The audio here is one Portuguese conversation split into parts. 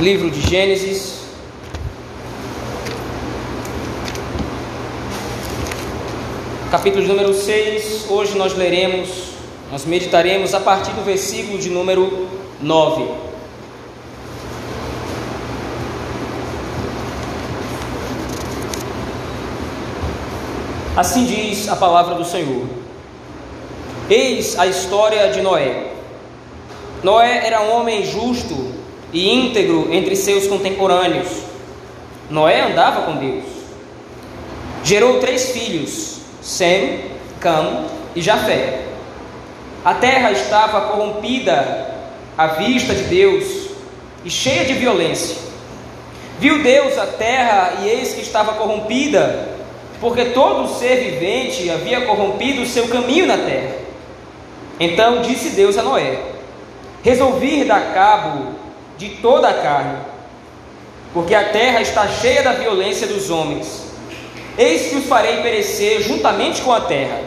livro de Gênesis. Capítulo número 6. Hoje nós leremos, nós meditaremos a partir do versículo de número 9. Assim diz a palavra do Senhor. Eis a história de Noé. Noé era um homem justo e íntegro entre seus contemporâneos. Noé andava com Deus. Gerou três filhos: Sem, Cam e Jafé. A terra estava corrompida à vista de Deus e cheia de violência. Viu Deus a terra e eis que estava corrompida, porque todo ser vivente havia corrompido o seu caminho na terra. Então disse Deus a Noé: Resolvi dar cabo de toda a carne, porque a terra está cheia da violência dos homens. Eis que os farei perecer juntamente com a terra.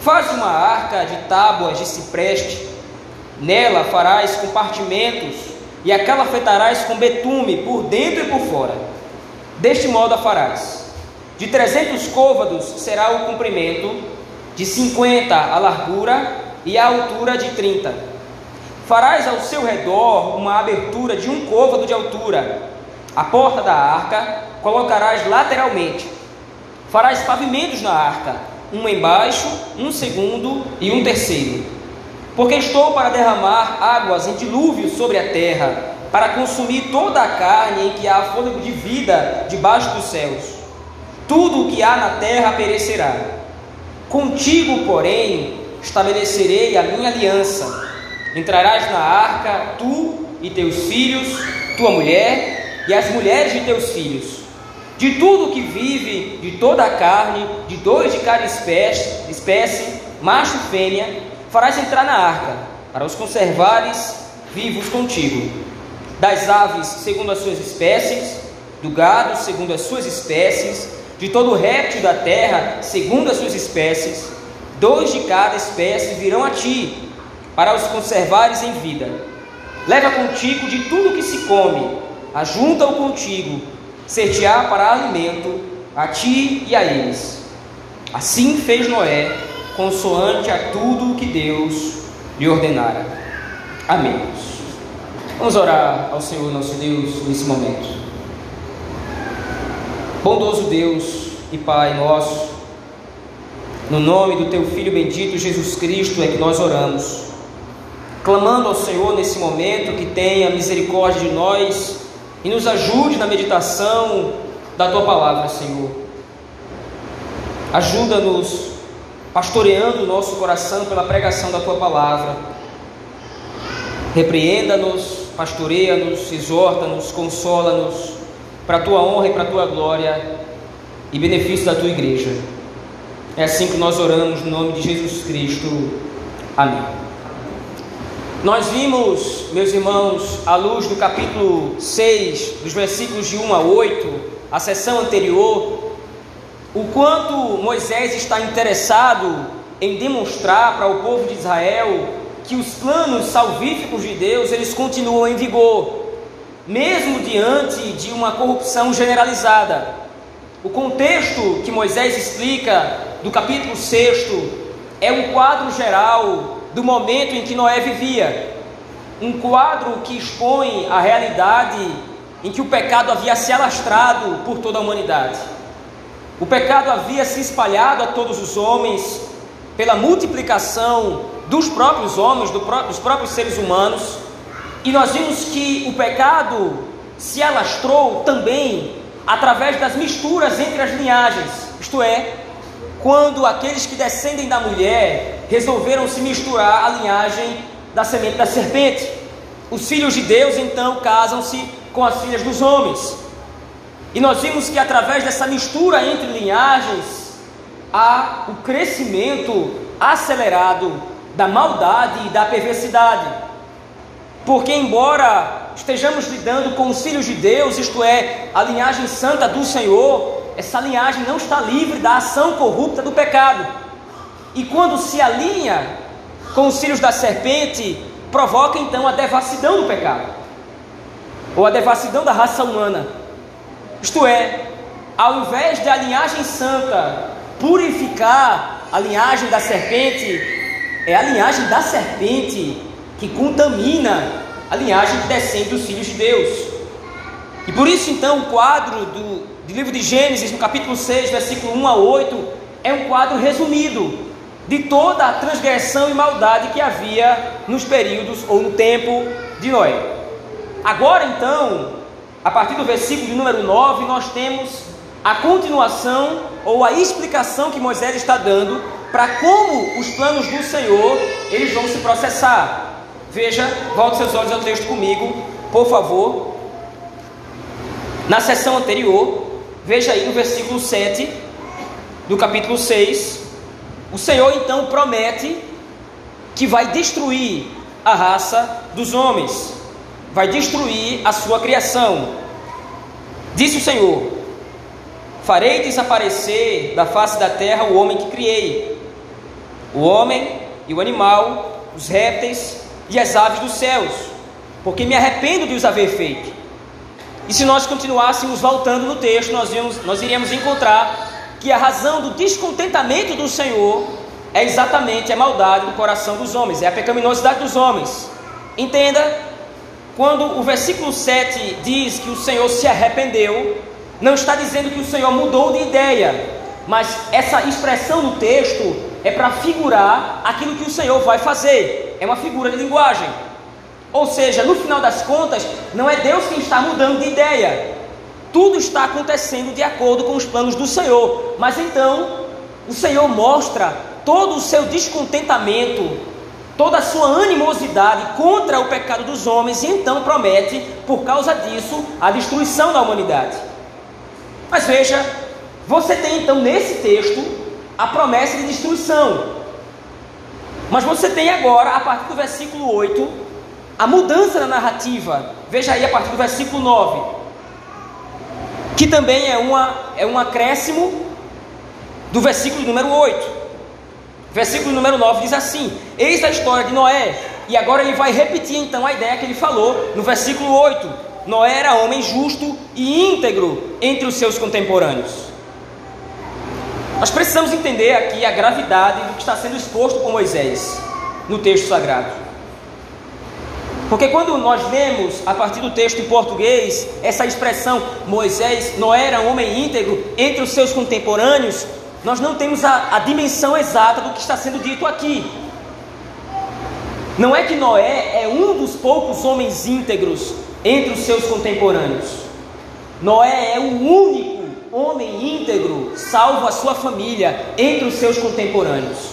Faz uma arca de tábuas de cipreste, nela farás compartimentos e a calafetarás com betume por dentro e por fora. Deste modo a farás. De trezentos côvados será o comprimento, de cinquenta a largura e a altura de trinta Farás ao seu redor uma abertura de um côvado de altura. A porta da arca colocarás lateralmente. Farás pavimentos na arca, um embaixo, um segundo e um terceiro. Porque estou para derramar águas em dilúvio sobre a terra, para consumir toda a carne em que há fôlego de vida debaixo dos céus. Tudo o que há na terra perecerá. Contigo, porém, estabelecerei a minha aliança Entrarás na arca, tu e teus filhos, tua mulher e as mulheres de teus filhos. De tudo que vive, de toda a carne, de dois de cada espécie, espécie macho e fêmea, farás entrar na arca, para os conservares vivos contigo. Das aves, segundo as suas espécies, do gado, segundo as suas espécies, de todo réptil da terra, segundo as suas espécies, dois de cada espécie virão a ti, para os conservares em vida. Leva contigo de tudo que se come, ajunta-o contigo, ser-te-á para alimento a ti e a eles. Assim fez Noé, consoante a tudo o que Deus lhe ordenara. Amém. Vamos orar ao Senhor nosso Deus nesse momento. Bondoso Deus e Pai nosso, no nome do Teu Filho bendito Jesus Cristo é que nós oramos clamando ao Senhor nesse momento que tenha misericórdia de nós e nos ajude na meditação da tua palavra, Senhor. Ajuda-nos pastoreando o nosso coração pela pregação da tua palavra. Repreenda-nos, pastoreia-nos, exorta-nos, consola-nos para a tua honra e para a tua glória e benefício da tua igreja. É assim que nós oramos no nome de Jesus Cristo. Amém. Nós vimos, meus irmãos, à luz do capítulo 6, dos versículos de 1 a 8, a sessão anterior, o quanto Moisés está interessado em demonstrar para o povo de Israel que os planos salvíficos de Deus, eles continuam em vigor, mesmo diante de uma corrupção generalizada. O contexto que Moisés explica do capítulo 6 é um quadro geral do momento em que Noé vivia. Um quadro que expõe a realidade em que o pecado havia se alastrado por toda a humanidade. O pecado havia se espalhado a todos os homens pela multiplicação dos próprios homens, dos próprios seres humanos, e nós vimos que o pecado se alastrou também através das misturas entre as linhagens, isto é, quando aqueles que descendem da mulher resolveram se misturar à linhagem da semente da serpente. Os filhos de Deus então casam-se com as filhas dos homens. E nós vimos que através dessa mistura entre linhagens há o crescimento acelerado da maldade e da perversidade. Porque, embora estejamos lidando com os filhos de Deus, isto é, a linhagem santa do Senhor, essa linhagem não está livre da ação corrupta do pecado. E quando se alinha com os filhos da serpente, provoca então a devassidão do pecado. ou a devassidão da raça humana. Isto é, ao invés de a linhagem santa purificar a linhagem da serpente, é a linhagem da serpente que contamina a linhagem que descende dos filhos de Deus. E por isso, então, o quadro do, do livro de Gênesis, no capítulo 6, versículo 1 a 8, é um quadro resumido de toda a transgressão e maldade que havia nos períodos ou no tempo de Noé. Agora, então, a partir do versículo de número 9, nós temos a continuação ou a explicação que Moisés está dando para como os planos do Senhor eles vão se processar. Veja, volte seus olhos ao texto comigo, por favor. Na sessão anterior, veja aí no versículo 7 do capítulo 6, o Senhor então promete que vai destruir a raça dos homens, vai destruir a sua criação. Disse o Senhor: Farei desaparecer da face da terra o homem que criei, o homem e o animal, os répteis e as aves dos céus, porque me arrependo de os haver feito. E se nós continuássemos voltando no texto, nós, íamos, nós iríamos encontrar que a razão do descontentamento do Senhor é exatamente a maldade do coração dos homens, é a pecaminosidade dos homens. Entenda, quando o versículo 7 diz que o Senhor se arrependeu, não está dizendo que o Senhor mudou de ideia, mas essa expressão no texto é para figurar aquilo que o Senhor vai fazer, é uma figura de linguagem. Ou seja, no final das contas, não é Deus quem está mudando de ideia, tudo está acontecendo de acordo com os planos do Senhor, mas então o Senhor mostra todo o seu descontentamento, toda a sua animosidade contra o pecado dos homens e então promete, por causa disso, a destruição da humanidade. Mas veja, você tem então nesse texto a promessa de destruição. Mas você tem agora, a partir do versículo 8, a mudança na narrativa. Veja aí a partir do versículo 9 que também é, uma, é um acréscimo do versículo número 8. Versículo número 9 diz assim: Eis a história de Noé. E agora ele vai repetir então a ideia que ele falou no versículo 8. Noé era homem justo e íntegro entre os seus contemporâneos. Nós precisamos entender aqui a gravidade do que está sendo exposto por Moisés no texto sagrado. Porque quando nós lemos a partir do texto em português essa expressão Moisés não era homem íntegro entre os seus contemporâneos, nós não temos a, a dimensão exata do que está sendo dito aqui. Não é que Noé é um dos poucos homens íntegros entre os seus contemporâneos. Noé é o único homem íntegro, salvo a sua família, entre os seus contemporâneos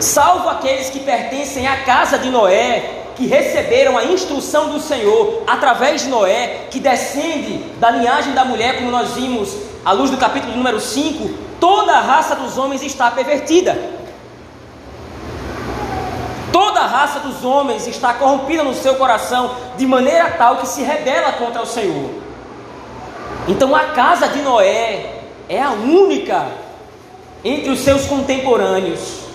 salvo aqueles que pertencem à casa de Noé, que receberam a instrução do Senhor através de Noé, que descende da linhagem da mulher, como nós vimos à luz do capítulo número 5, toda a raça dos homens está pervertida. Toda a raça dos homens está corrompida no seu coração, de maneira tal que se rebela contra o Senhor. Então a casa de Noé é a única entre os seus contemporâneos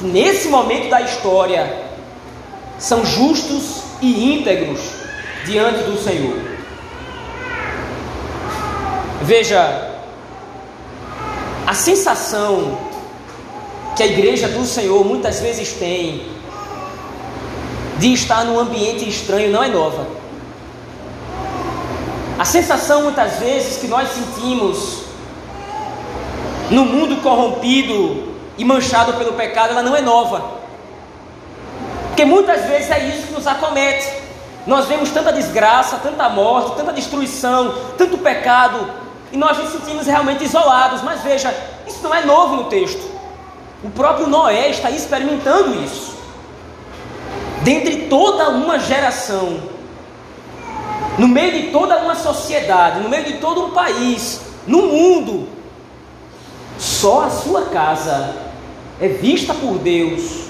que nesse momento da história são justos e íntegros diante do Senhor. Veja, a sensação que a igreja do Senhor muitas vezes tem de estar num ambiente estranho não é nova. A sensação muitas vezes que nós sentimos no mundo corrompido e manchado pelo pecado, ela não é nova. Porque muitas vezes é isso que nos acomete. Nós vemos tanta desgraça, tanta morte, tanta destruição, tanto pecado, e nós nos sentimos realmente isolados. Mas veja, isso não é novo no texto. O próprio Noé está experimentando isso. Dentre toda uma geração, no meio de toda uma sociedade, no meio de todo um país, no mundo, só a sua casa é vista por Deus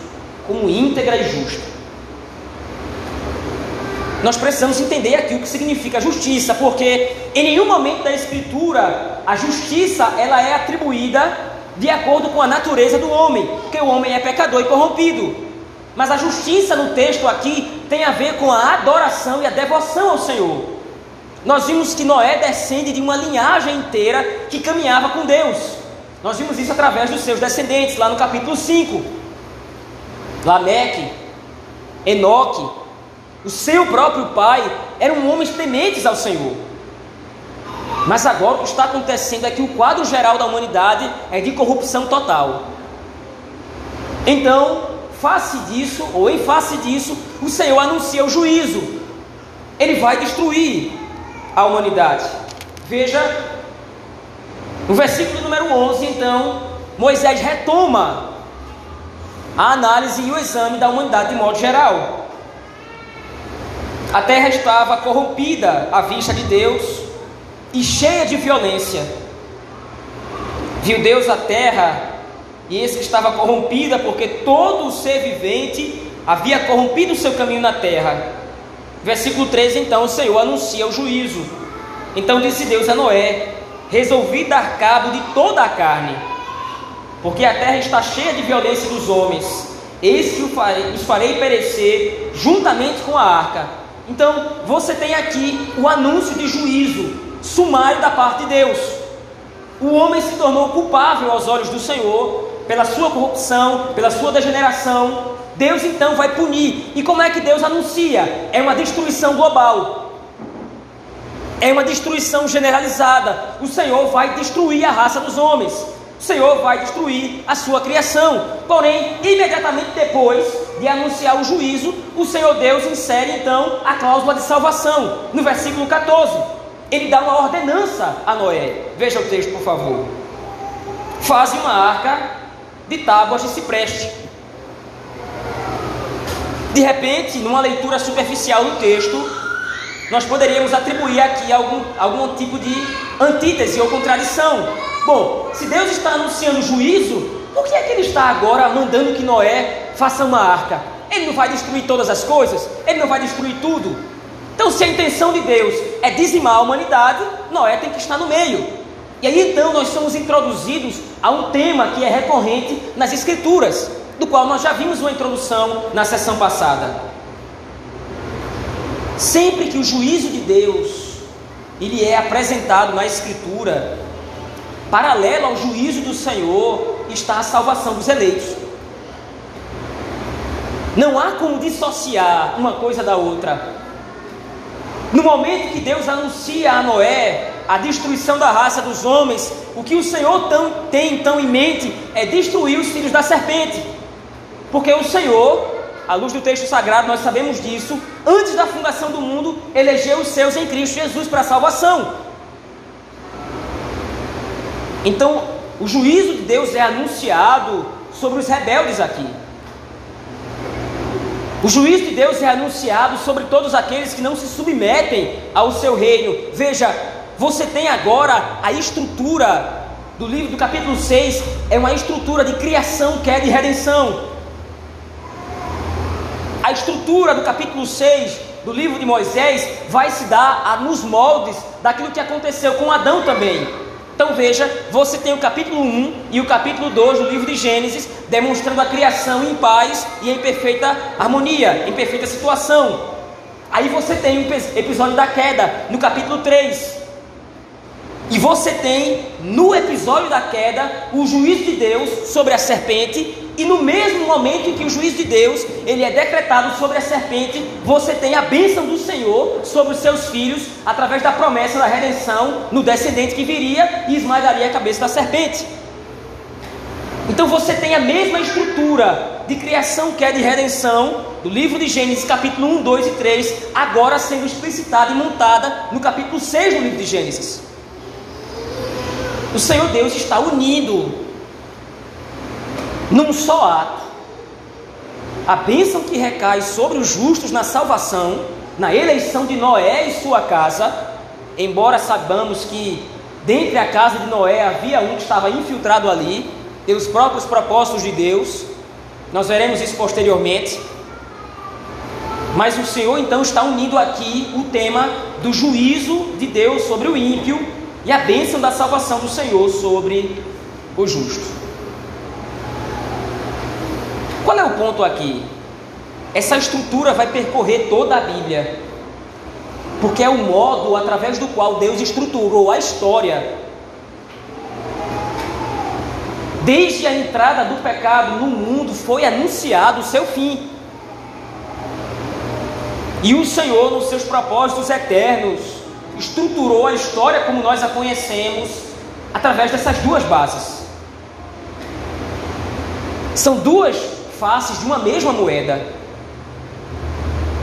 como íntegra e justa. Nós precisamos entender aqui o que significa justiça, porque em nenhum momento da Escritura a justiça ela é atribuída de acordo com a natureza do homem, porque o homem é pecador e corrompido. Mas a justiça no texto aqui tem a ver com a adoração e a devoção ao Senhor. Nós vimos que Noé descende de uma linhagem inteira que caminhava com Deus. Nós vimos isso através dos seus descendentes, lá no capítulo 5. Lameque, Enoque, o seu próprio pai, eram homens tementes ao Senhor. Mas agora o que está acontecendo é que o quadro geral da humanidade é de corrupção total. Então, face disso, ou em face disso, o Senhor anuncia o juízo. Ele vai destruir a humanidade. Veja, no versículo número 11, então, Moisés retoma a análise e o exame da humanidade de modo geral. A terra estava corrompida à vista de Deus e cheia de violência. Viu Deus a terra e esse estava corrompida, porque todo o ser vivente havia corrompido o seu caminho na terra. Versículo 13: Então o Senhor anuncia o juízo. Então disse Deus a Noé: Resolvi dar cabo de toda a carne, porque a terra está cheia de violência dos homens. Eis que os farei perecer juntamente com a arca. Então você tem aqui o anúncio de juízo sumário da parte de Deus. O homem se tornou culpável aos olhos do Senhor pela sua corrupção, pela sua degeneração, Deus então vai punir. E como é que Deus anuncia? É uma destruição global. É uma destruição generalizada. O Senhor vai destruir a raça dos homens. O Senhor vai destruir a sua criação. Porém, imediatamente depois de anunciar o juízo, o Senhor Deus insere então a cláusula de salvação. No versículo 14, ele dá uma ordenança a Noé. Veja o texto, por favor. Faze uma arca de tábuas de cipreste. De repente, numa leitura superficial do texto, nós poderíamos atribuir aqui algum, algum tipo de antítese ou contradição. Bom, se Deus está anunciando juízo, por que é que Ele está agora mandando que Noé faça uma arca? Ele não vai destruir todas as coisas? Ele não vai destruir tudo? Então, se a intenção de Deus é dizimar a humanidade, Noé tem que estar no meio. E aí então nós somos introduzidos a um tema que é recorrente nas Escrituras, do qual nós já vimos uma introdução na sessão passada. Sempre que o juízo de Deus ele é apresentado na Escritura, paralelo ao juízo do Senhor está a salvação dos eleitos. Não há como dissociar uma coisa da outra. No momento que Deus anuncia a Noé a destruição da raça dos homens, o que o Senhor tão, tem então em mente é destruir os filhos da serpente. Porque o Senhor, à luz do texto sagrado, nós sabemos disso, antes da fundação do mundo, elegeu os seus em Cristo Jesus para a salvação. Então, o juízo de Deus é anunciado sobre os rebeldes aqui. O juízo de Deus é anunciado sobre todos aqueles que não se submetem ao seu reino. Veja, você tem agora a estrutura do livro do capítulo 6, é uma estrutura de criação, queda e redenção. A estrutura do capítulo 6 do livro de Moisés vai se dar nos moldes daquilo que aconteceu com Adão também. Então veja, você tem o capítulo 1 e o capítulo 2 do livro de Gênesis, demonstrando a criação em paz e em perfeita harmonia, em perfeita situação. Aí você tem o episódio da queda, no capítulo 3. E você tem no episódio da queda o juízo de Deus sobre a serpente, e no mesmo momento em que o juízo de Deus ele é decretado sobre a serpente, você tem a bênção do Senhor sobre os seus filhos através da promessa da redenção no descendente que viria e esmagaria a cabeça da serpente. Então você tem a mesma estrutura de criação, queda e redenção do livro de Gênesis, capítulo 1, 2 e 3, agora sendo explicitada e montada no capítulo 6 do livro de Gênesis. O Senhor Deus está unido num só ato a bênção que recai sobre os justos na salvação, na eleição de Noé e sua casa, embora saibamos que dentre a casa de Noé havia um que estava infiltrado ali, pelos próprios propósitos de Deus, nós veremos isso posteriormente. Mas o Senhor então está unindo aqui o tema do juízo de Deus sobre o ímpio e a bênção da salvação do Senhor sobre o justo. Qual é o ponto aqui? essa estrutura vai percorrer toda a Bíblia, porque é o modo através do qual Deus estruturou a história. Desde a entrada do pecado no mundo foi anunciado o seu fim. E o Senhor, nos seus propósitos eternos, estruturou a história como nós a conhecemos através dessas duas bases. São duas faces de uma mesma moeda.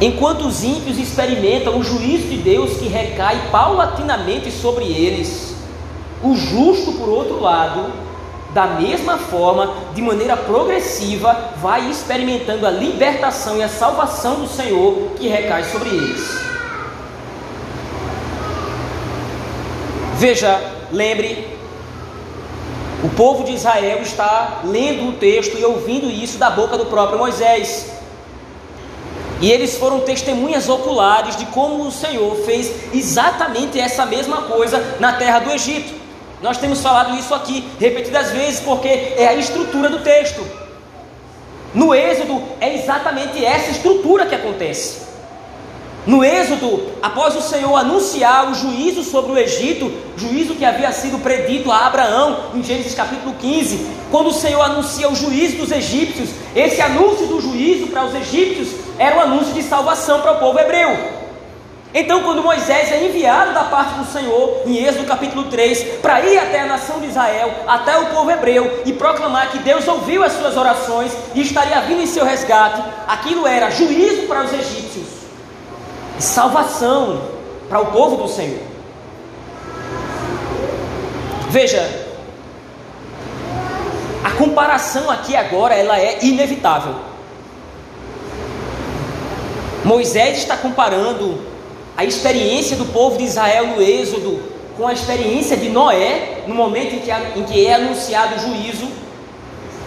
Enquanto os ímpios experimentam o juízo de Deus que recai paulatinamente sobre eles, o justo, por outro lado, da mesma forma, de maneira progressiva, vai experimentando a libertação e a salvação do Senhor que recai sobre eles. Veja, lembre, o povo de Israel está lendo o texto e ouvindo isso da boca do próprio Moisés. E eles foram testemunhas oculares de como o Senhor fez exatamente essa mesma coisa na terra do Egito. Nós temos falado isso aqui repetidas vezes porque é a estrutura do texto. No Êxodo é exatamente essa estrutura que acontece. No Êxodo, após o Senhor anunciar o juízo sobre o Egito, juízo que havia sido predito a Abraão em Gênesis capítulo 15, quando o Senhor anuncia o juízo dos egípcios, esse anúncio do juízo para os egípcios era um anúncio de salvação para o povo hebreu. Então, quando Moisés é enviado da parte do Senhor, em Êxodo capítulo 3, para ir até a nação de Israel, até o povo hebreu, e proclamar que Deus ouviu as suas orações e estaria vindo em seu resgate, aquilo era juízo para os egípcios, e salvação para o povo do Senhor. Veja, a comparação aqui agora ela é inevitável. Moisés está comparando a experiência do povo de Israel no Êxodo com a experiência de Noé, no momento em que, em que é anunciado o juízo,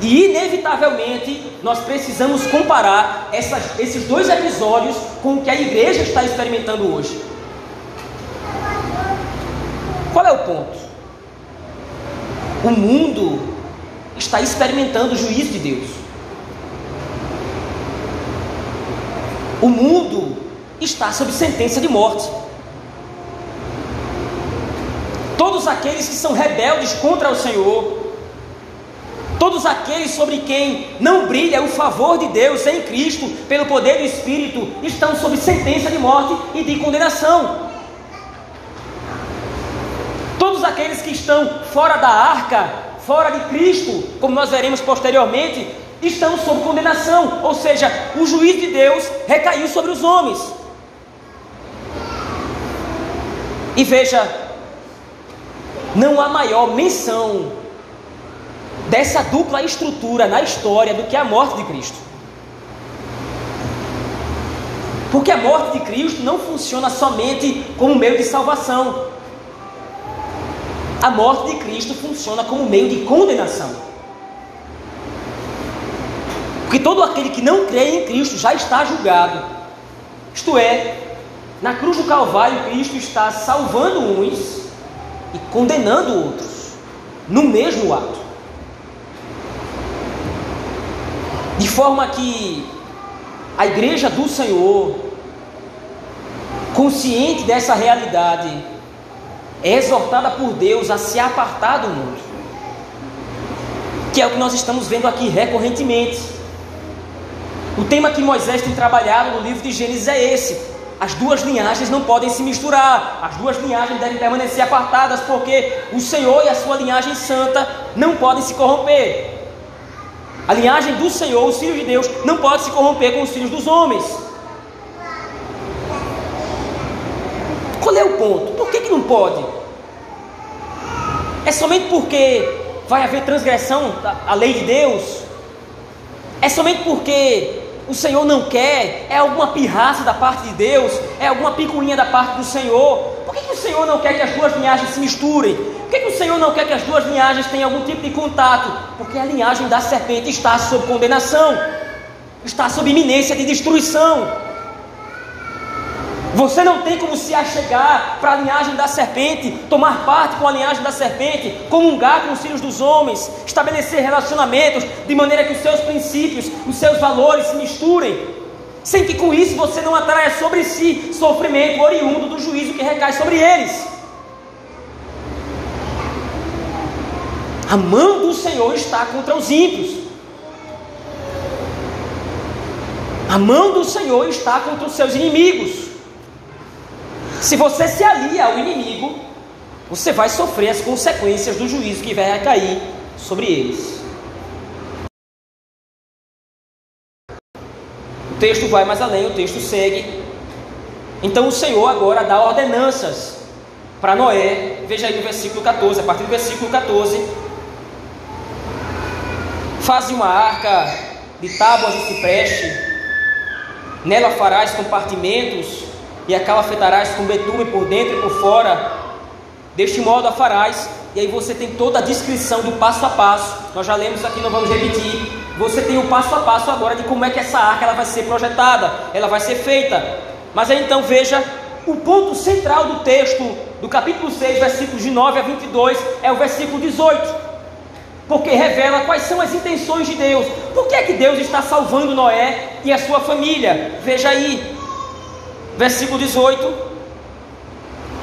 e inevitavelmente nós precisamos comparar essas, esses dois episódios com o que a igreja está experimentando hoje. Qual é o ponto? O mundo está experimentando o juízo de Deus. O mundo está sob sentença de morte. Todos aqueles que são rebeldes contra o Senhor, todos aqueles sobre quem não brilha o favor de Deus em Cristo, pelo poder do Espírito, estão sob sentença de morte e de condenação. Todos aqueles que estão fora da arca, fora de Cristo, como nós veremos posteriormente, estão sob condenação, ou seja, o juízo de Deus recaiu sobre os homens. E veja, não há maior menção dessa dupla estrutura na história do que a morte de Cristo. Porque a morte de Cristo não funciona somente como meio de salvação. A morte de Cristo funciona como meio de condenação. Porque todo aquele que não crê em Cristo já está julgado. Isto é, na cruz do Calvário, Cristo está salvando uns e condenando outros, no mesmo ato. De forma que a igreja do Senhor, consciente dessa realidade, é exortada por Deus a se apartar do mundo, que é o que nós estamos vendo aqui recorrentemente. O tema que Moisés tem trabalhado no livro de Gênesis é esse: as duas linhagens não podem se misturar, as duas linhagens devem permanecer apartadas, porque o Senhor e a sua linhagem santa não podem se corromper. A linhagem do Senhor, os filhos de Deus, não pode se corromper com os filhos dos homens. Qual é o ponto? Por que, que não pode? É somente porque vai haver transgressão à lei de Deus? É somente porque o Senhor não quer? É alguma pirraça da parte de Deus? É alguma picuinha da parte do Senhor? Por que, que o Senhor não quer que as duas linhagens se misturem? Senhor não quer que as duas linhagens tenham algum tipo de contato? Porque a linhagem da serpente está sob condenação, está sob iminência de destruição. Você não tem como se achegar para a linhagem da serpente, tomar parte com a linhagem da serpente, comungar com os filhos dos homens, estabelecer relacionamentos de maneira que os seus princípios, os seus valores se misturem. sem que com isso você não atraia sobre si sofrimento oriundo do juízo que recai sobre eles. A mão do Senhor está contra os ímpios. A mão do Senhor está contra os seus inimigos. Se você se alia ao inimigo, você vai sofrer as consequências do juízo que vai recair sobre eles. O texto vai mais além, o texto segue. Então o Senhor agora dá ordenanças para Noé. Veja aí no versículo 14, a partir do versículo 14. Faze uma arca de tábuas de cipreste Nela farás compartimentos e a calafetarás com betume por dentro e por fora. Deste modo a farás. E aí você tem toda a descrição do passo a passo. Nós já lemos aqui, não vamos repetir. Você tem o passo a passo agora de como é que essa arca ela vai ser projetada, ela vai ser feita. Mas aí então veja o ponto central do texto do capítulo 6, versículos de 9 a 22, é o versículo 18 porque revela quais são as intenções de Deus. Por que é que Deus está salvando Noé e a sua família? Veja aí, versículo 18: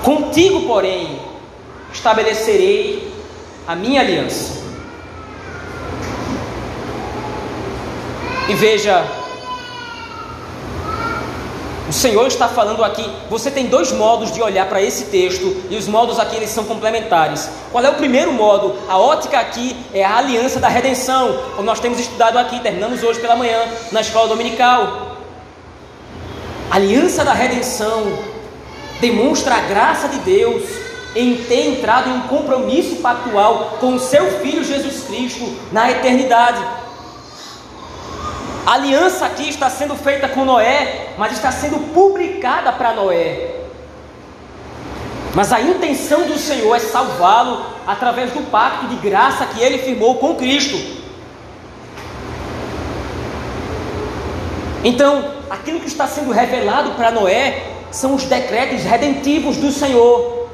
Contigo, porém, estabelecerei a minha aliança. E veja o Senhor está falando aqui, você tem dois modos de olhar para esse texto, e os modos aqui eles são complementares. Qual é o primeiro modo? A ótica aqui é a aliança da redenção, como nós temos estudado aqui, terminamos hoje pela manhã na escola dominical. A aliança da redenção demonstra a graça de Deus em ter entrado em um compromisso pactual com o seu Filho Jesus Cristo na eternidade. A aliança aqui está sendo feita com Noé, mas está sendo publicada para Noé. Mas a intenção do Senhor é salvá-lo através do pacto de graça que ele firmou com Cristo. Então, aquilo que está sendo revelado para Noé são os decretos redentivos do Senhor.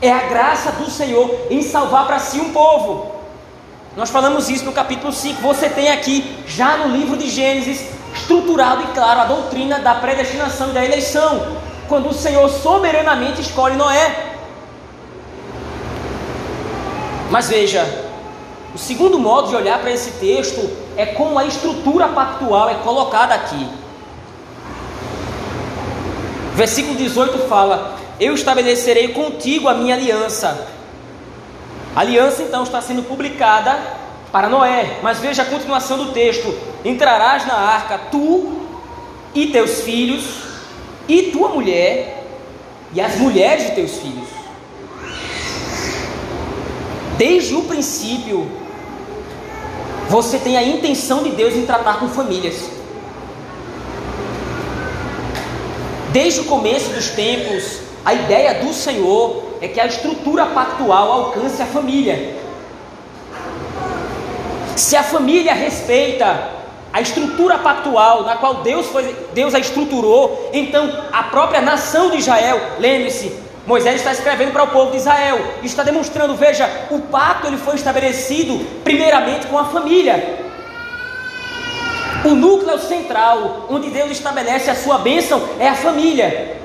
É a graça do Senhor em salvar para si um povo. Nós falamos isso no capítulo 5. Você tem aqui, já no livro de Gênesis, estruturado e claro a doutrina da predestinação e da eleição, quando o Senhor soberanamente escolhe Noé. Mas veja, o segundo modo de olhar para esse texto é como a estrutura pactual é colocada aqui. Versículo 18 fala: Eu estabelecerei contigo a minha aliança a aliança então está sendo publicada para Noé, mas veja a continuação do texto: entrarás na arca tu e teus filhos, e tua mulher, e as mulheres de teus filhos. Desde o princípio, você tem a intenção de Deus em tratar com famílias. Desde o começo dos tempos, a ideia do Senhor é que a estrutura pactual alcance a família. Se a família respeita a estrutura pactual na qual Deus, foi, Deus a estruturou, então a própria nação de Israel, lembre-se, Moisés está escrevendo para o povo de Israel, está demonstrando, veja, o pacto ele foi estabelecido primeiramente com a família. O núcleo central, onde Deus estabelece a sua bênção, é a família.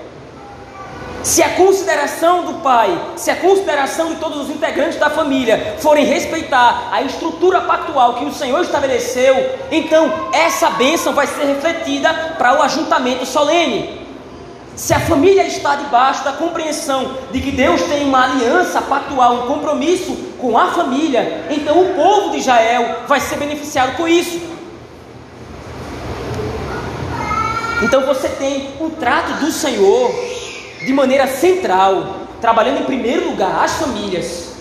Se a consideração do pai, se a consideração de todos os integrantes da família forem respeitar a estrutura pactual que o Senhor estabeleceu, então essa bênção vai ser refletida para o ajuntamento solene. Se a família está debaixo da compreensão de que Deus tem uma aliança pactual, um compromisso com a família, então o povo de Israel vai ser beneficiado com isso. Então você tem o trato do Senhor de maneira central, trabalhando em primeiro lugar as famílias,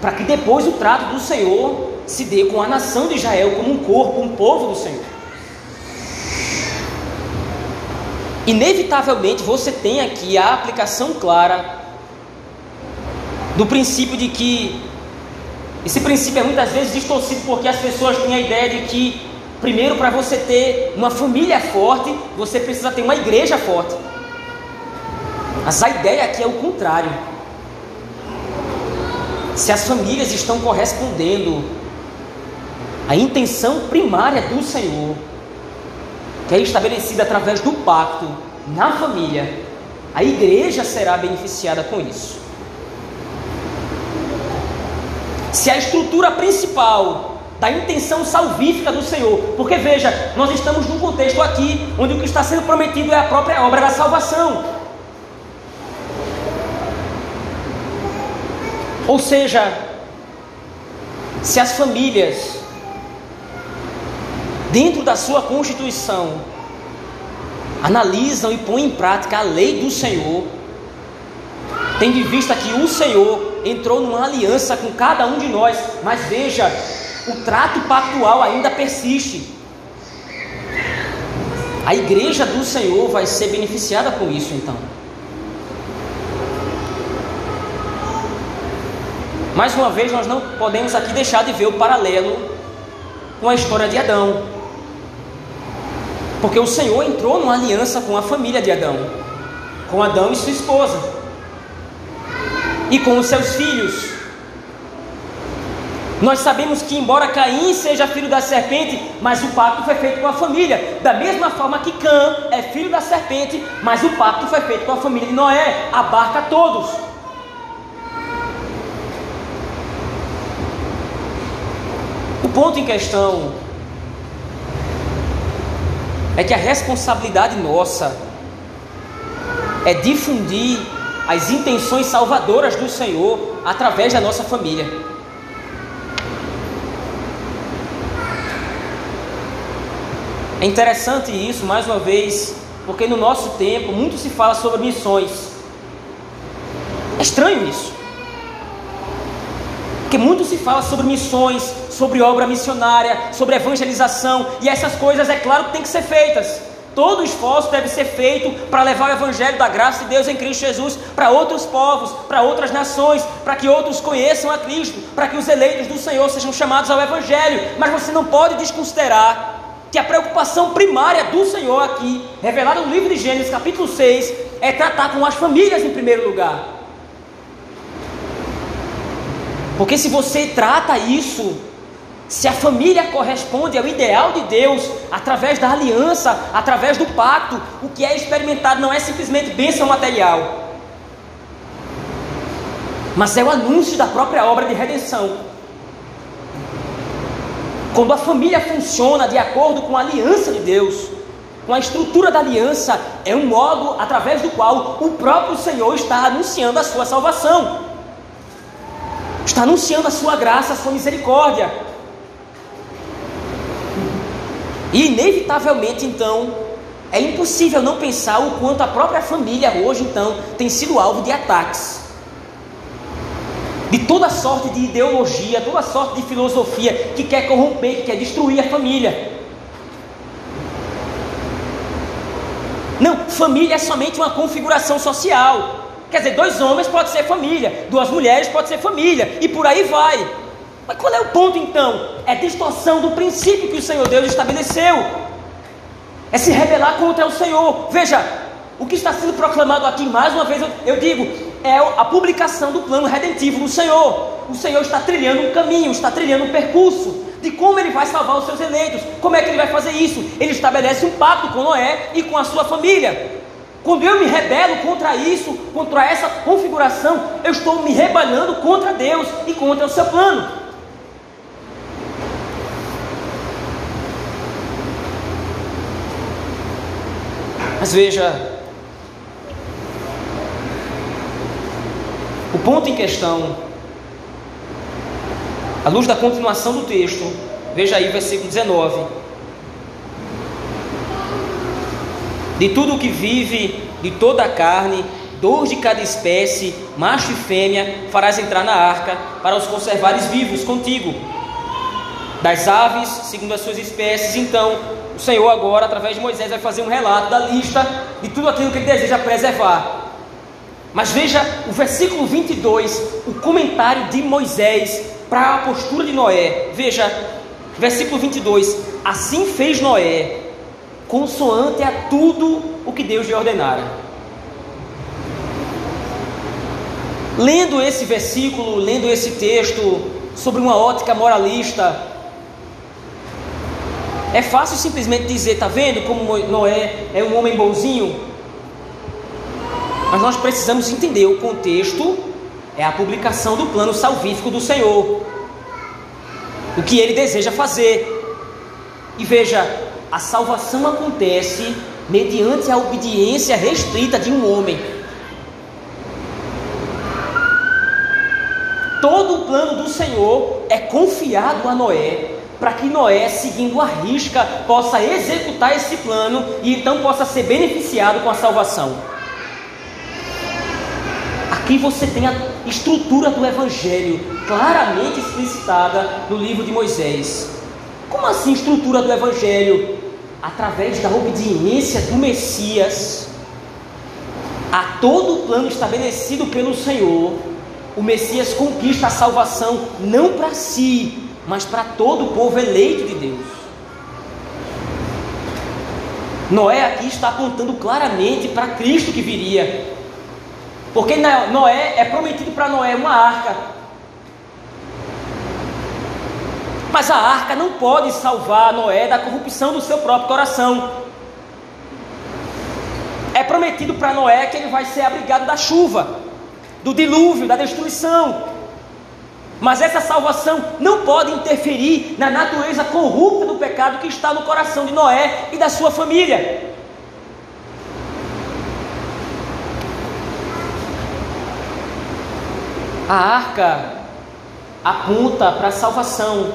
para que depois o trato do Senhor se dê com a nação de Israel como um corpo, um povo do Senhor. Inevitavelmente você tem aqui a aplicação clara do princípio de que esse princípio é muitas vezes distorcido porque as pessoas têm a ideia de que, primeiro, para você ter uma família forte, você precisa ter uma igreja forte. Mas a ideia aqui é o contrário. Se as famílias estão correspondendo à intenção primária do Senhor, que é estabelecida através do pacto na família, a igreja será beneficiada com isso. Se a estrutura principal da intenção salvífica do Senhor, porque veja, nós estamos num contexto aqui onde o que está sendo prometido é a própria obra da salvação. Ou seja, se as famílias, dentro da sua constituição, analisam e põem em prática a lei do Senhor, tendo em vista que o Senhor entrou numa aliança com cada um de nós, mas veja, o trato pactual ainda persiste. A igreja do Senhor vai ser beneficiada com isso então. Mais uma vez, nós não podemos aqui deixar de ver o paralelo com a história de Adão. Porque o Senhor entrou numa aliança com a família de Adão, com Adão e sua esposa, e com os seus filhos. Nós sabemos que, embora Caim seja filho da serpente, mas o pacto foi feito com a família. Da mesma forma que Cã é filho da serpente, mas o pacto foi feito com a família de Noé, abarca todos. O ponto em questão é que a responsabilidade nossa é difundir as intenções salvadoras do Senhor através da nossa família. É interessante isso, mais uma vez, porque no nosso tempo muito se fala sobre missões. É estranho isso. Porque muito se fala sobre missões, sobre obra missionária, sobre evangelização, e essas coisas, é claro que tem que ser feitas. Todo esforço deve ser feito para levar o Evangelho da graça de Deus em Cristo Jesus para outros povos, para outras nações, para que outros conheçam a Cristo, para que os eleitos do Senhor sejam chamados ao Evangelho. Mas você não pode desconsiderar que a preocupação primária do Senhor aqui, revelada no livro de Gênesis, capítulo 6, é tratar com as famílias em primeiro lugar. Porque se você trata isso se a família corresponde ao ideal de Deus, através da aliança, através do pacto, o que é experimentado não é simplesmente bênção material, mas é o anúncio da própria obra de redenção. Quando a família funciona de acordo com a aliança de Deus, com a estrutura da aliança, é um modo através do qual o próprio Senhor está anunciando a sua salvação, está anunciando a sua graça, a sua misericórdia. E inevitavelmente, então, é impossível não pensar o quanto a própria família hoje, então, tem sido alvo de ataques. De toda sorte de ideologia, toda sorte de filosofia que quer corromper, que quer destruir a família. Não, família é somente uma configuração social. Quer dizer, dois homens pode ser família, duas mulheres pode ser família, e por aí vai. Mas qual é o ponto então? É distorção do princípio que o Senhor Deus estabeleceu. É se rebelar contra o Senhor. Veja, o que está sendo proclamado aqui, mais uma vez eu, eu digo, é a publicação do plano redentivo do Senhor. O Senhor está trilhando um caminho, está trilhando um percurso de como ele vai salvar os seus eleitos. Como é que ele vai fazer isso? Ele estabelece um pacto com Noé e com a sua família. Quando eu me rebelo contra isso, contra essa configuração, eu estou me rebelando contra Deus e contra o seu plano. Mas veja, o ponto em questão, à luz da continuação do texto, veja aí versículo 19. De tudo o que vive, de toda a carne, dois de cada espécie, macho e fêmea, farás entrar na arca, para os conservares vivos contigo. Das aves, segundo as suas espécies, então o Senhor agora, através de Moisés, vai fazer um relato da lista de tudo aquilo que ele deseja preservar. Mas veja o versículo 22, o comentário de Moisés para a postura de Noé. Veja, versículo 22: Assim fez Noé, consoante a tudo o que Deus lhe ordenara. Lendo esse versículo, lendo esse texto sobre uma ótica moralista, É fácil simplesmente dizer, tá vendo como Noé é um homem bonzinho? Mas nós precisamos entender o contexto é a publicação do plano salvífico do Senhor. O que ele deseja fazer. E veja, a salvação acontece mediante a obediência restrita de um homem. Todo o plano do Senhor é confiado a Noé, para que Noé, seguindo a risca, possa executar esse plano e então possa ser beneficiado com a salvação. Aqui você tem a estrutura do Evangelho claramente explicitada no livro de Moisés. Como assim estrutura do Evangelho? Através da obediência do Messias a todo o plano estabelecido pelo Senhor, o Messias conquista a salvação não para si, mas para todo o povo eleito de Deus. Noé aqui está apontando claramente para Cristo que viria. Porque Noé é prometido para Noé uma arca. Mas a arca não pode salvar Noé da corrupção do seu próprio coração. É prometido para Noé que ele vai ser abrigado da chuva, do dilúvio, da destruição. Mas essa salvação não pode interferir na natureza corrupta do pecado que está no coração de Noé e da sua família. A arca aponta para a salvação,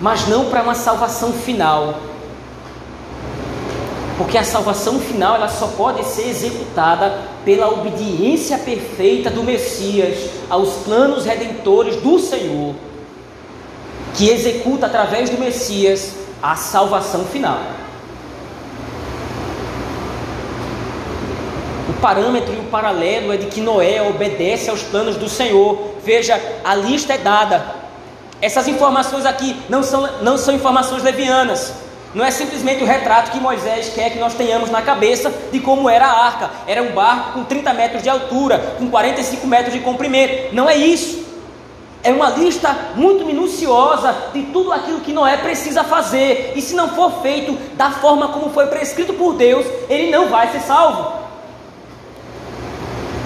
mas não para uma salvação final. Porque a salvação final ela só pode ser executada pela obediência perfeita do Messias aos planos redentores do Senhor, que executa através do Messias a salvação final. O parâmetro e o paralelo é de que Noé obedece aos planos do Senhor. Veja, a lista é dada. Essas informações aqui não são, não são informações levianas. Não é simplesmente o retrato que Moisés quer que nós tenhamos na cabeça de como era a arca. Era um barco com 30 metros de altura, com 45 metros de comprimento. Não é isso. É uma lista muito minuciosa de tudo aquilo que Noé precisa fazer. E se não for feito da forma como foi prescrito por Deus, ele não vai ser salvo.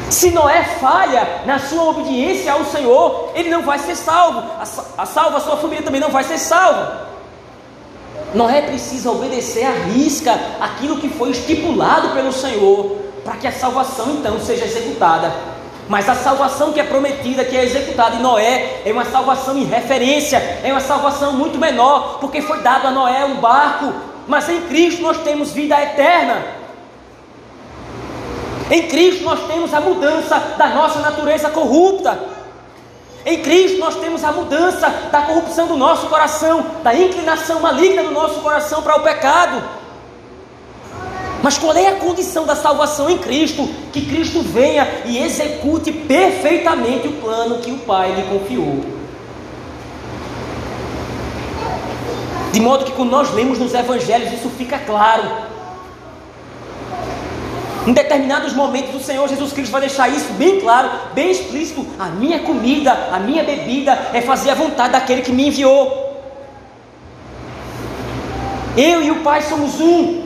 Se Noé falha na sua obediência ao Senhor, ele não vai ser salvo. A, a salva, a sua família também não vai ser salva. Noé precisa obedecer à risca aquilo que foi estipulado pelo Senhor, para que a salvação então seja executada. Mas a salvação que é prometida, que é executada em Noé, é uma salvação em referência, é uma salvação muito menor, porque foi dado a Noé um barco, mas em Cristo nós temos vida eterna. Em Cristo nós temos a mudança da nossa natureza corrupta. Em Cristo nós temos a mudança da corrupção do nosso coração, da inclinação maligna do nosso coração para o pecado. Mas qual é a condição da salvação em Cristo? Que Cristo venha e execute perfeitamente o plano que o Pai lhe confiou. De modo que quando nós lemos nos evangelhos, isso fica claro. Em determinados momentos, o Senhor Jesus Cristo vai deixar isso bem claro, bem explícito. A minha comida, a minha bebida é fazer a vontade daquele que me enviou. Eu e o Pai somos um.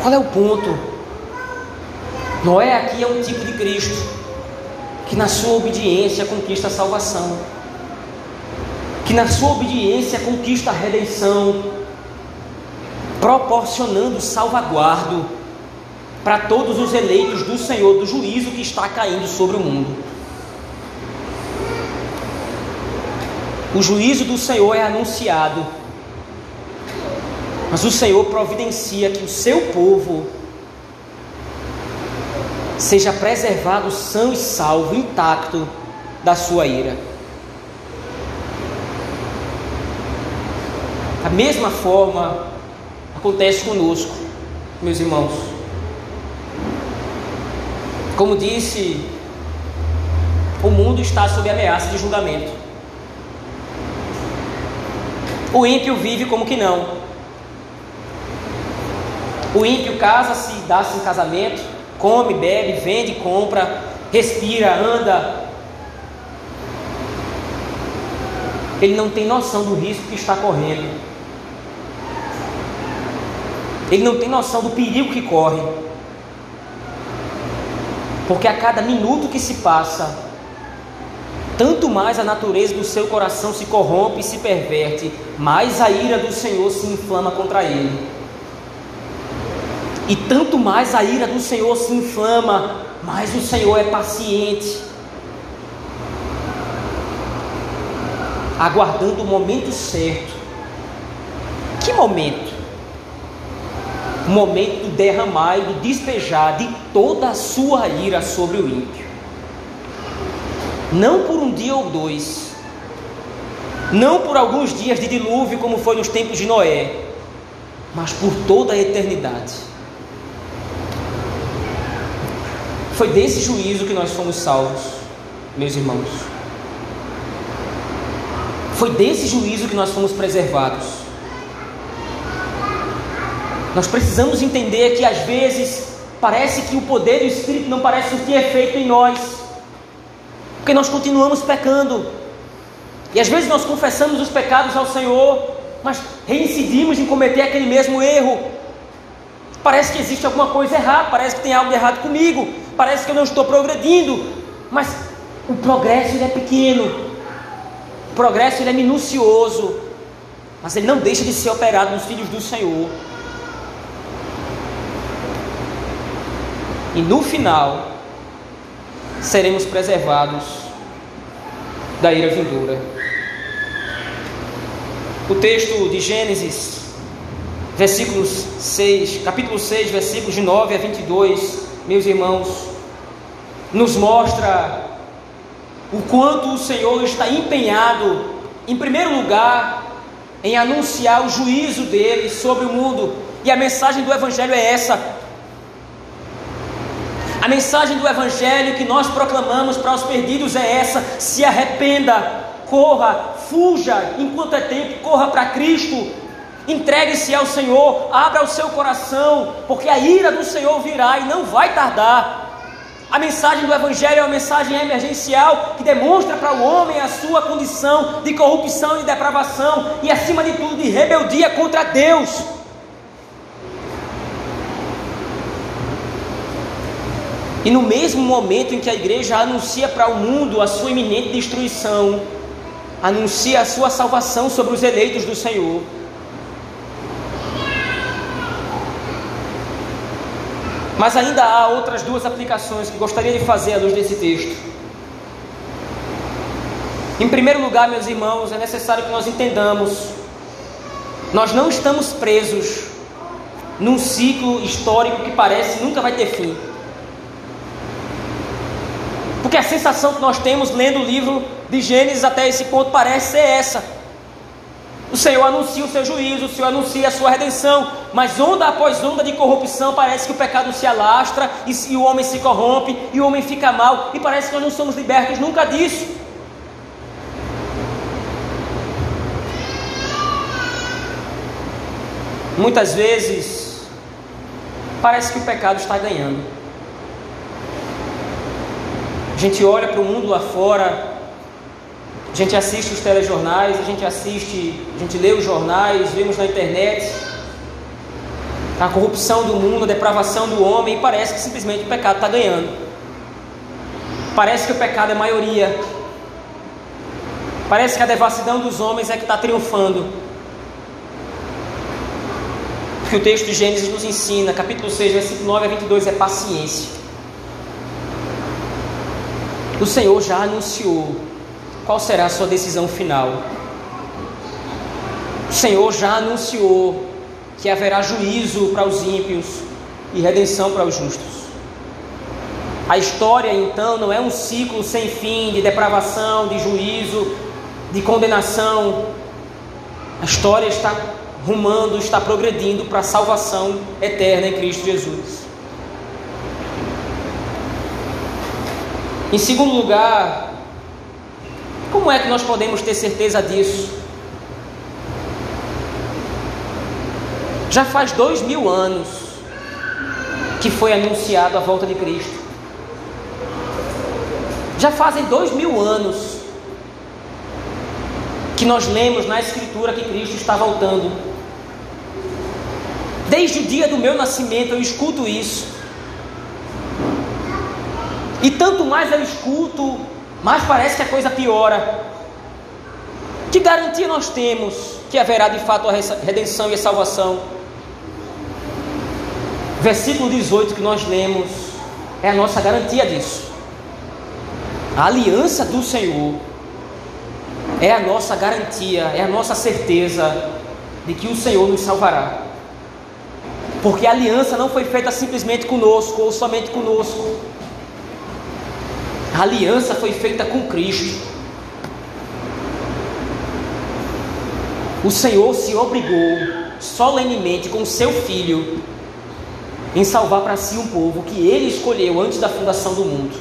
Qual é o ponto? Noé aqui é um tipo de Cristo que na sua obediência conquista a salvação, que na sua obediência conquista a redenção, proporcionando salvaguardo para todos os eleitos do Senhor do juízo que está caindo sobre o mundo. O juízo do Senhor é anunciado, mas o Senhor providencia que o seu povo seja preservado são e salvo, intacto da sua ira. Da mesma forma, acontece conosco, meus irmãos. Como disse, o mundo está sob ameaça de julgamento. O ímpio vive como que não. O ímpio casa-se, dá-se em casamento, come, bebe, vende, compra, respira, anda. ele não tem noção do risco que está correndo. Ele não tem noção do perigo que corre. Porque a cada minuto que se passa, tanto mais a natureza do seu coração se corrompe e se perverte, mais a ira do Senhor se inflama contra ele. E tanto mais a ira do Senhor se inflama, mais o Senhor é paciente, aguardando o momento certo. Que momento? Momento do derramar e do despejar de toda a sua ira sobre o ímpio. Não por um dia ou dois, não por alguns dias de dilúvio, como foi nos tempos de Noé, mas por toda a eternidade. Foi desse juízo que nós fomos salvos, meus irmãos. Foi desse juízo que nós fomos preservados. Nós precisamos entender que às vezes parece que o poder do Espírito não parece surtir efeito em nós, porque nós continuamos pecando. E às vezes nós confessamos os pecados ao Senhor, mas reincidimos em cometer aquele mesmo erro. Parece que existe alguma coisa errada, parece que tem algo errado comigo, parece que eu não estou progredindo, mas o progresso ele é pequeno, o progresso ele é minucioso, mas ele não deixa de ser operado nos filhos do Senhor. E no final seremos preservados da ira vindoura. O texto de Gênesis, versículos 6, capítulo 6, versículos de 9 a 22, meus irmãos, nos mostra o quanto o Senhor está empenhado, em primeiro lugar, em anunciar o juízo dele sobre o mundo. E a mensagem do Evangelho é essa: a mensagem do Evangelho que nós proclamamos para os perdidos é essa: se arrependa, corra, fuja enquanto é tempo, corra para Cristo, entregue-se ao Senhor, abra o seu coração, porque a ira do Senhor virá e não vai tardar. A mensagem do Evangelho é uma mensagem emergencial que demonstra para o homem a sua condição de corrupção e depravação e, acima de tudo, de rebeldia contra Deus. E no mesmo momento em que a igreja anuncia para o mundo a sua iminente destruição, anuncia a sua salvação sobre os eleitos do Senhor. Mas ainda há outras duas aplicações que gostaria de fazer à luz desse texto. Em primeiro lugar, meus irmãos, é necessário que nós entendamos: nós não estamos presos num ciclo histórico que parece nunca vai ter fim. Porque a sensação que nós temos lendo o livro de Gênesis até esse ponto parece ser essa. O Senhor anuncia o seu juízo, o Senhor anuncia a sua redenção, mas onda após onda de corrupção, parece que o pecado se alastra e, e o homem se corrompe e o homem fica mal, e parece que nós não somos libertos nunca disso. Muitas vezes, parece que o pecado está ganhando. A gente olha para o mundo lá fora, a gente assiste os telejornais, a gente assiste, a gente lê os jornais, vemos na internet a corrupção do mundo, a depravação do homem, e parece que simplesmente o pecado está ganhando. Parece que o pecado é maioria. Parece que a devassidão dos homens é que está triunfando. O que o texto de Gênesis nos ensina, capítulo 6, versículo 9 a 22, é paciência. O Senhor já anunciou qual será a sua decisão final. O Senhor já anunciou que haverá juízo para os ímpios e redenção para os justos. A história, então, não é um ciclo sem fim de depravação, de juízo, de condenação. A história está rumando, está progredindo para a salvação eterna em Cristo Jesus. Em segundo lugar, como é que nós podemos ter certeza disso? Já faz dois mil anos que foi anunciado a volta de Cristo. Já fazem dois mil anos que nós lemos na Escritura que Cristo está voltando. Desde o dia do meu nascimento eu escuto isso. E tanto mais eu escuto, mais parece que a coisa piora. Que garantia nós temos que haverá de fato a redenção e a salvação? Versículo 18 que nós lemos é a nossa garantia disso. A aliança do Senhor é a nossa garantia, é a nossa certeza de que o Senhor nos salvará. Porque a aliança não foi feita simplesmente conosco ou somente conosco. A aliança foi feita com Cristo. O Senhor se obrigou solenemente com seu filho em salvar para si um povo que ele escolheu antes da fundação do mundo.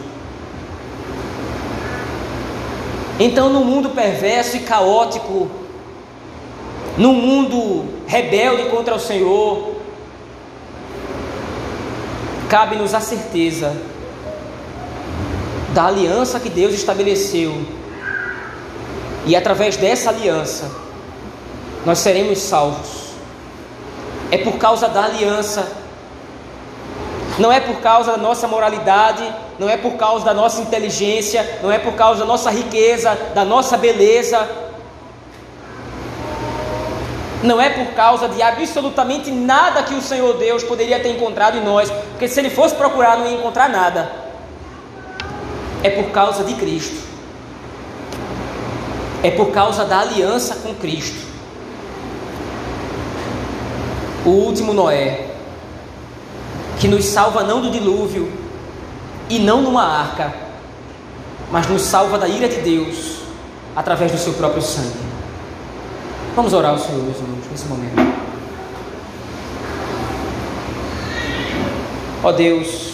Então, no mundo perverso e caótico, no mundo rebelde contra o Senhor, cabe-nos a certeza da aliança que Deus estabeleceu, e através dessa aliança, nós seremos salvos. É por causa da aliança, não é por causa da nossa moralidade, não é por causa da nossa inteligência, não é por causa da nossa riqueza, da nossa beleza, não é por causa de absolutamente nada que o Senhor Deus poderia ter encontrado em nós, porque se ele fosse procurar não ia encontrar nada. É por causa de Cristo. É por causa da aliança com Cristo. O último Noé, que nos salva não do dilúvio e não numa arca, mas nos salva da ira de Deus através do seu próprio sangue. Vamos orar ao Senhor, meus irmãos, nesse momento. Ó Deus,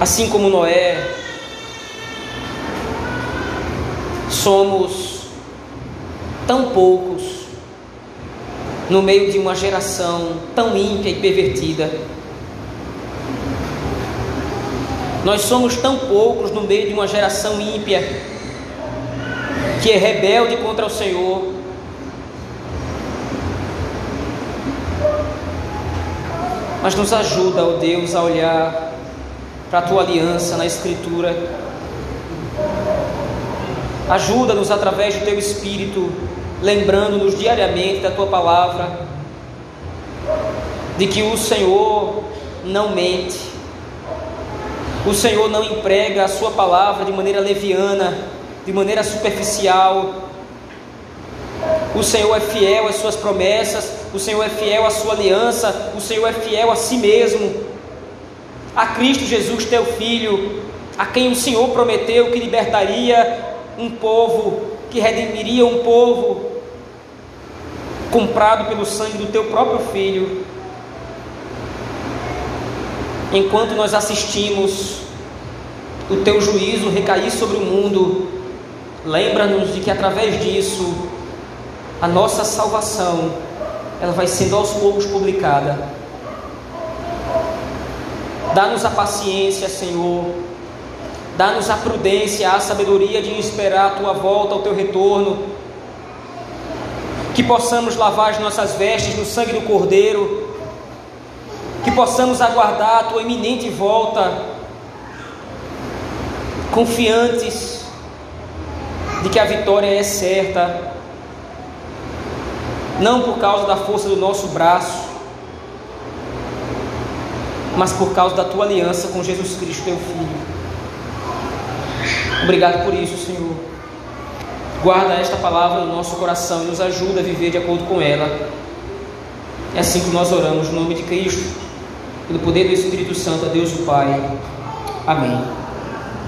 assim como Noé, somos tão poucos no meio de uma geração tão ímpia e pervertida. Nós somos tão poucos no meio de uma geração ímpia que é rebelde contra o Senhor. Mas nos ajuda, ó Deus, a olhar para a tua aliança na Escritura. Ajuda-nos através do teu Espírito, lembrando-nos diariamente da tua palavra, de que o Senhor não mente o Senhor não emprega a sua palavra de maneira leviana, de maneira superficial. O Senhor é fiel às suas promessas, o Senhor é fiel à sua aliança, o Senhor é fiel a si mesmo. A Cristo Jesus, teu filho, a quem o Senhor prometeu que libertaria um povo, que redimiria um povo, comprado pelo sangue do teu próprio filho enquanto nós assistimos o teu juízo recair sobre o mundo, lembra-nos de que através disso a nossa salvação ela vai sendo aos poucos publicada. Dá-nos a paciência, Senhor. Dá-nos a prudência, a sabedoria de esperar a tua volta, o teu retorno. Que possamos lavar as nossas vestes no sangue do Cordeiro que possamos aguardar a tua iminente volta, confiantes de que a vitória é certa, não por causa da força do nosso braço, mas por causa da tua aliança com Jesus Cristo, teu Filho. Obrigado por isso, Senhor. Guarda esta palavra no nosso coração e nos ajuda a viver de acordo com ela. É assim que nós oramos, no nome de Cristo pelo poder do Espírito Santo, a Deus o Pai. Amém.